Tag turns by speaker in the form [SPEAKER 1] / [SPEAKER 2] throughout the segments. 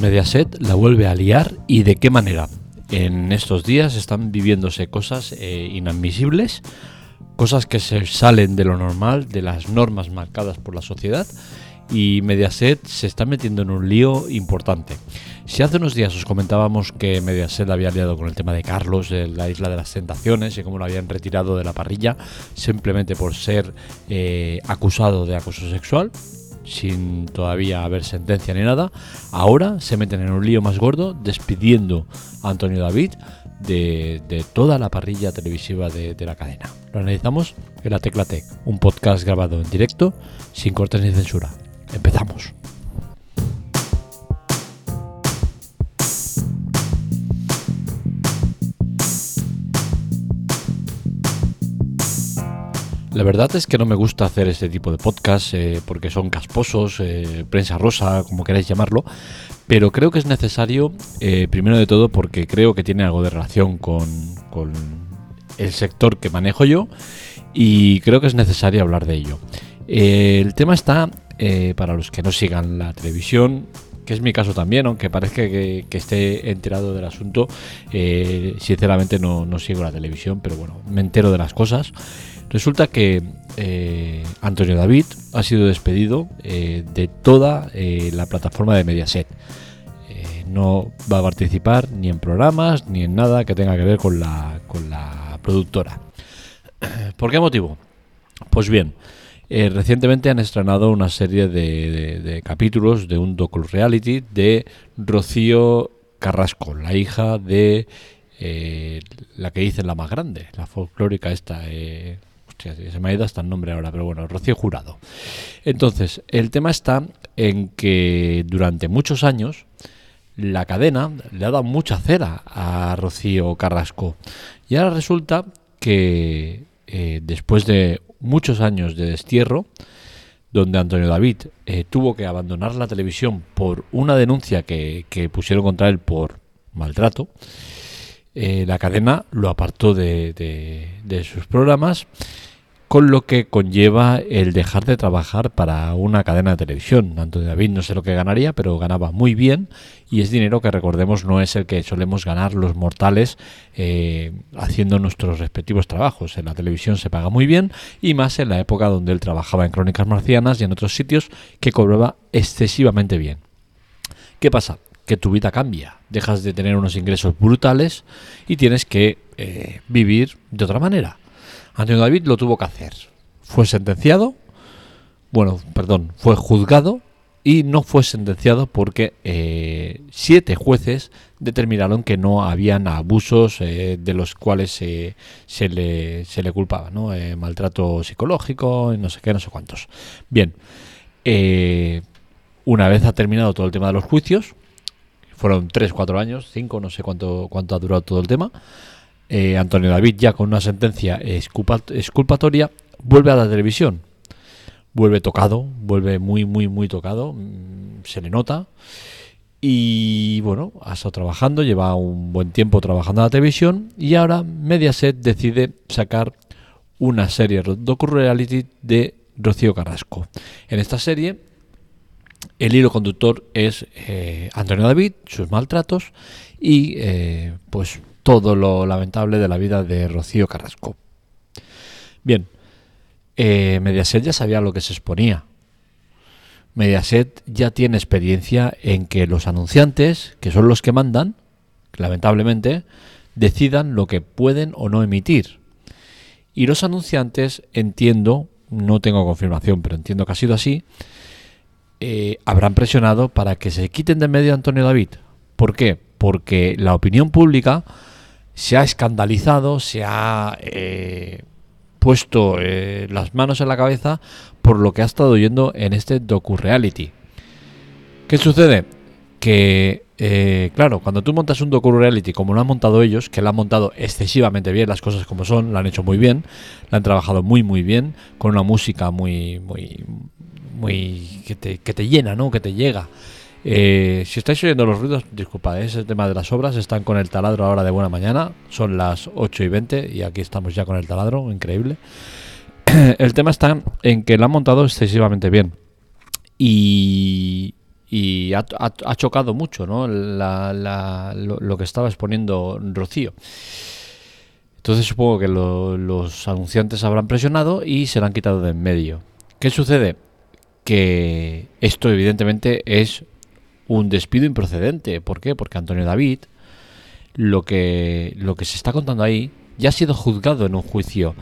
[SPEAKER 1] Mediaset la vuelve a liar y de qué manera. En estos días están viviéndose cosas eh, inadmisibles, cosas que se salen de lo normal, de las normas marcadas por la sociedad y Mediaset se está metiendo en un lío importante. Si hace unos días os comentábamos que Mediaset había liado con el tema de Carlos, de la isla de las tentaciones y cómo lo habían retirado de la parrilla simplemente por ser eh, acusado de acoso sexual, sin todavía haber sentencia ni nada, ahora se meten en un lío más gordo despidiendo a Antonio David de, toda la parrilla televisiva de, de, la cadena. Lo analizamos en la Tecla Tech, un podcast grabado en directo, sin cortes ni censura. Empezamos. La verdad es que no me gusta hacer este tipo de podcast eh, porque son casposos, eh, prensa rosa, como queráis llamarlo, pero creo que es necesario, eh, primero de todo, porque creo que tiene algo de relación con, el sector que manejo yo y creo que es necesario hablar de ello. el tema está, para los que no sigan la televisión, que es mi caso también, aunque parezca que, esté enterado del asunto, sinceramente no, no sigo la televisión, pero bueno, me entero de las cosas. Resulta que eh, Antonio David ha sido despedido eh, de toda eh, la plataforma de Mediaset. no va a participar ni en programas ni en nada que tenga que ver con la, con la productora. ¿Por qué motivo? Pues bien, recientemente han estrenado una serie de, capítulos de un docu-reality de Rocío Carrasco, la hija de la que dicen la más grande, la folclórica esta, se me ha ido hasta el nombre ahora, pero bueno, Rocío Jurado. Entonces, el tema está en que durante muchos años la cadena le ha dado mucha cera a Rocío Carrasco. Y ahora resulta que eh, después de muchos años de destierro, donde Antonio David eh, tuvo que abandonar la televisión por una denuncia que, pusieron contra él por maltrato, eh, la cadena lo apartó de, sus programas con lo que conlleva el dejar de trabajar para una cadena de televisión. Antonio David no sé lo que ganaría, pero ganaba muy bien y es dinero que recordemos no es el que solemos ganar los mortales eh, haciendo nuestros respectivos trabajos. En la televisión se paga muy bien y más en la época donde él trabajaba en Crónicas Marcianas y en otros sitios que cobraba excesivamente bien. ¿Qué pasa? Que tu vida cambia, dejas de tener unos ingresos brutales y tienes que eh, vivir de otra manera Antonio David lo tuvo que hacer. Fue sentenciado, bueno, perdón, fue juzgado y no fue sentenciado porque eh, siete jueces determinaron que no habían abusos eh, de los cuales se, le, se le culpaba, ¿no? Maltrato psicológico no sé qué, no sé cuántos. Bien, una vez ha terminado todo el tema de los juicios, fueron tres, cuatro años, cinco, no sé cuánto, cuánto ha durado todo el tema, eh, Antonio David ya con una sentencia exculpatoria vuelve a la televisión. Vuelve tocado, vuelve muy, muy, muy tocado, mm, se le nota. Y bueno, ha estado trabajando, lleva un buen tiempo trabajando en la televisión y ahora Mediaset decide sacar una serie docu-reality de Rocío Carrasco. En esta serie, el hilo conductor es eh, Antonio David, sus maltratos y eh, pues todo lo lamentable de la vida de Rocío Carrasco. Bien, eh, Mediaset ya sabía lo que se exponía. Mediaset ya tiene experiencia en que los anunciantes, que son los que mandan, lamentablemente, decidan lo que pueden o no emitir. Y los anunciantes, entiendo, no tengo confirmación, pero entiendo que ha sido así, eh, habrán presionado para que se quiten de medio a Antonio David. ¿Por qué? Porque la opinión pública se ha escandalizado, se ha eh, puesto eh, las manos en la cabeza por lo que ha estado oyendo en este docu-reality. ¿Qué sucede? Que, eh, claro, cuando tú montas un docu-reality como lo han montado ellos, que lo han montado excesivamente bien, las cosas como son, lo han hecho muy bien, lo han trabajado muy, muy bien, con una música muy, muy, muy, que te, que te llena, ¿no? Que te llega. Eh, si estáis oyendo los ruidos, disculpad, es el tema de las obras. Están con el taladro ahora de buena mañana. Son las 8 y 20 y aquí estamos ya con el taladro, increíble. el tema está en que lo han montado excesivamente bien. Y, y ha, chocado mucho ¿no? lo, que estaba exponiendo Rocío. Entonces supongo que los anunciantes habrán presionado y se la han quitado de en medio. ¿Qué sucede? Que esto evidentemente es un despido improcedente. ¿Por qué? Porque Antonio David, lo que, lo que se está contando ahí, ya ha sido juzgado en un juicio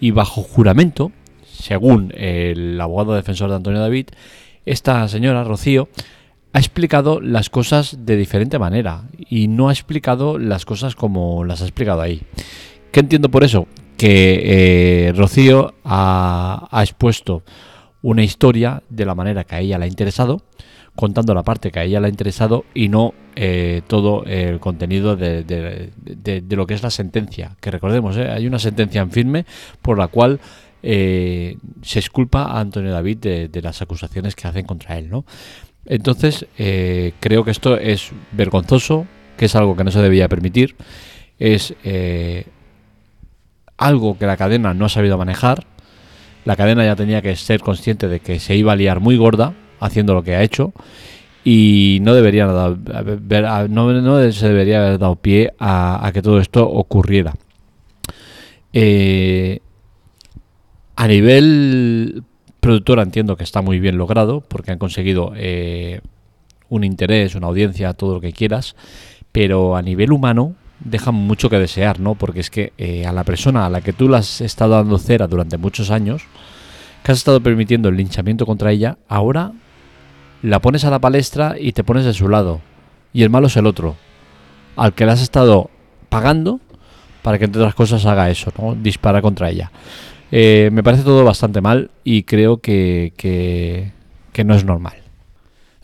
[SPEAKER 1] y bajo juramento, según el abogado defensor de Antonio David, esta señora, Rocío, ha explicado las cosas de diferente manera y no ha explicado las cosas como las ha explicado ahí. ¿Qué entiendo por eso? Que eh, Rocío ha, expuesto una historia de la manera que a ella le ha interesado, contando la parte que a ella le ha interesado y no eh, todo el contenido de, lo que es la sentencia. Que recordemos, eh, hay una sentencia en firme por la cual se esculpa a Antonio David de, las acusaciones que hacen contra él. ¿no? Entonces, creo que esto es vergonzoso, que es algo que no se debía permitir. Es algo que la cadena no ha sabido manejar. La cadena ya tenía que ser consciente de que se iba a liar muy gorda haciendo lo que ha hecho y no debería no, se debería haber dado pie a, que todo esto ocurriera. Eh, a nivel productora entiendo que está muy bien logrado porque han conseguido eh, un interés, una audiencia, todo lo que quieras, pero a nivel humano deja mucho que desear, ¿no? Porque es que eh, a la persona a la que tú le has estado dando cera durante muchos años, que has estado permitiendo el linchamiento contra ella, ahora la pones a la palestra y te pones de su lado. Y el malo es el otro, al que le has estado pagando para que entre otras cosas haga eso, ¿no? Dispara contra ella. Eh, me parece todo bastante mal y creo que, que no es normal.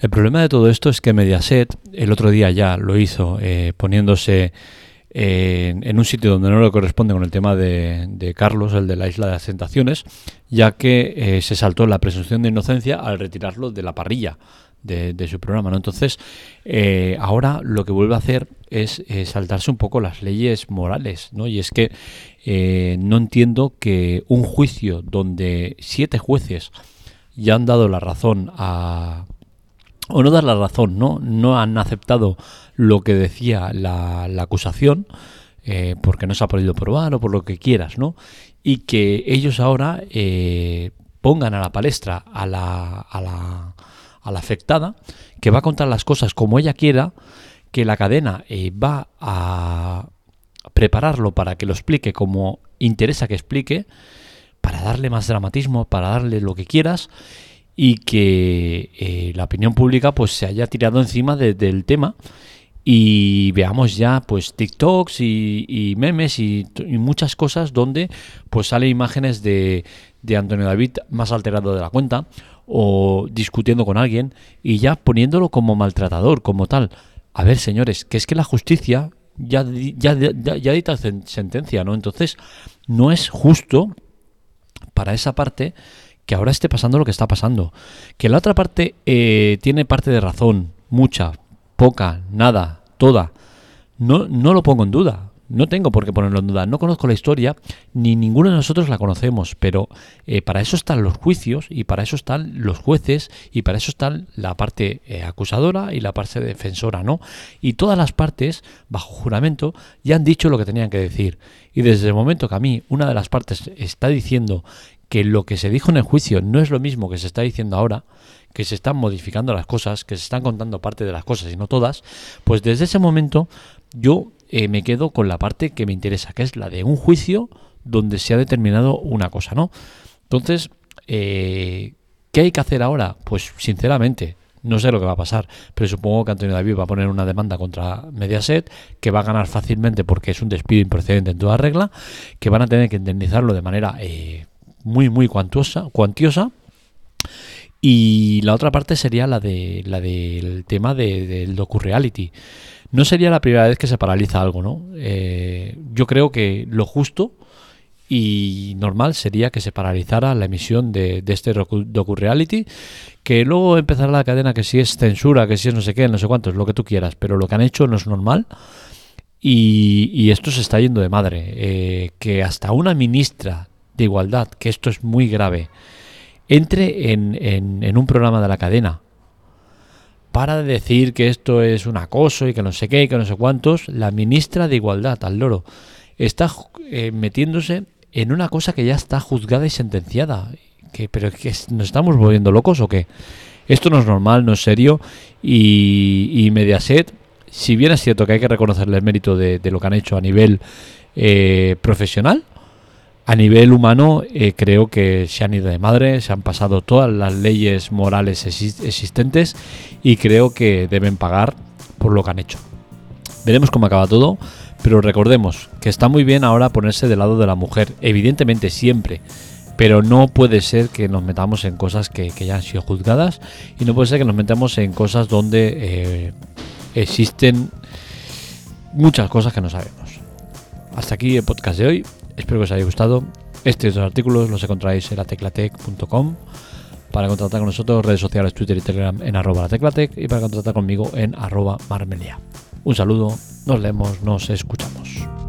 [SPEAKER 1] El problema de todo esto es que Mediaset el otro día ya lo hizo eh, poniéndose en, un sitio donde no le corresponde con el tema de, Carlos, el de la Isla de las ya que eh, se saltó la presunción de inocencia al retirarlo de la parrilla de, su programa. Entonces, eh, ahora lo que vuelve a hacer es saltarse un poco las leyes morales. ¿no? Y es que no entiendo que un juicio donde siete jueces ya han dado la razón a o no dar la razón, ¿no? No han aceptado lo que decía la, acusación, eh, porque no se ha podido probar o por lo que quieras, ¿no? Y que ellos ahora eh, pongan a la palestra a la, a, la, a la afectada, que va a contar las cosas como ella quiera, que la cadena eh, va a prepararlo para que lo explique como interesa que explique, para darle más dramatismo, para darle lo que quieras, y que eh, la opinión pública pues se haya tirado encima del tema y veamos ya pues TikToks y, memes y, muchas cosas donde pues sale imágenes de, de Antonio David más alterado de la cuenta o discutiendo con alguien y ya poniéndolo como maltratador, como tal. A ver, señores, que es que la justicia ya, ya, ya, ya dicta sentencia, ¿no? Entonces, no es justo para esa parte que ahora esté pasando lo que está pasando. Que la otra parte eh, tiene parte de razón, mucha, poca, nada, toda. No, no lo pongo en duda. No tengo por qué ponerlo en duda. No conozco la historia, ni ninguno de nosotros la conocemos, pero eh, para eso están los juicios y para eso están los jueces y para eso están la parte eh, acusadora y la parte defensora, ¿no? Y todas las partes, bajo juramento, ya han dicho lo que tenían que decir. Y desde el momento que a mí una de las partes está diciendo que lo que se dijo en el juicio no es lo mismo que se está diciendo ahora, que se están modificando las cosas, que se están contando parte de las cosas y no todas, pues desde ese momento yo eh, me quedo con la parte que me interesa, que es la de un juicio donde se ha determinado una cosa, ¿no? Entonces, eh, ¿qué hay que hacer ahora? Pues sinceramente, no sé lo que va a pasar, pero supongo que Antonio David va a poner una demanda contra Mediaset, que va a ganar fácilmente porque es un despido improcedente en toda regla, que van a tener que indemnizarlo de manera eh, muy, muy cuantiosa, cuantiosa. Y la otra parte sería la de la del tema del docu-reality. No sería la primera vez que se paraliza algo, ¿no? Eh, yo creo que lo justo y normal sería que se paralizara la emisión de, este docu-reality, que luego empezará la cadena que si es censura, que si es no sé qué, no sé cuánto, es lo que tú quieras, pero lo que han hecho no es normal. Y, esto se está yendo de madre. Eh, que hasta una ministra de igualdad, que esto es muy grave, entre en, en, un programa de la cadena para de decir que esto es un acoso y que no sé qué y que no sé cuántos, la ministra de Igualdad, al loro, está eh, metiéndose en una cosa que ya está juzgada y sentenciada. Que, ¿Pero que nos estamos volviendo locos o qué? Esto no es normal, no es serio. Y, y Mediaset, si bien es cierto que hay que reconocerle el mérito de, de lo que han hecho a nivel eh, profesional, a nivel humano eh, creo que se han ido de madre, se han pasado todas las leyes morales existentes y creo que deben pagar por lo que han hecho. Veremos cómo acaba todo, pero recordemos que está muy bien ahora ponerse del lado de la mujer, evidentemente siempre, pero no puede ser que nos metamos en cosas que, ya han sido juzgadas y no puede ser que nos metamos en cosas donde eh, existen muchas cosas que no sabemos. Hasta aquí el podcast de hoy. Espero que os haya gustado. Estos dos artículos los encontráis en lateclatec.com. Para contratar con nosotros, redes sociales, Twitter y Telegram en arroba lateclatec y para contratar conmigo en arroba marmelia. Un saludo, nos leemos, nos escuchamos.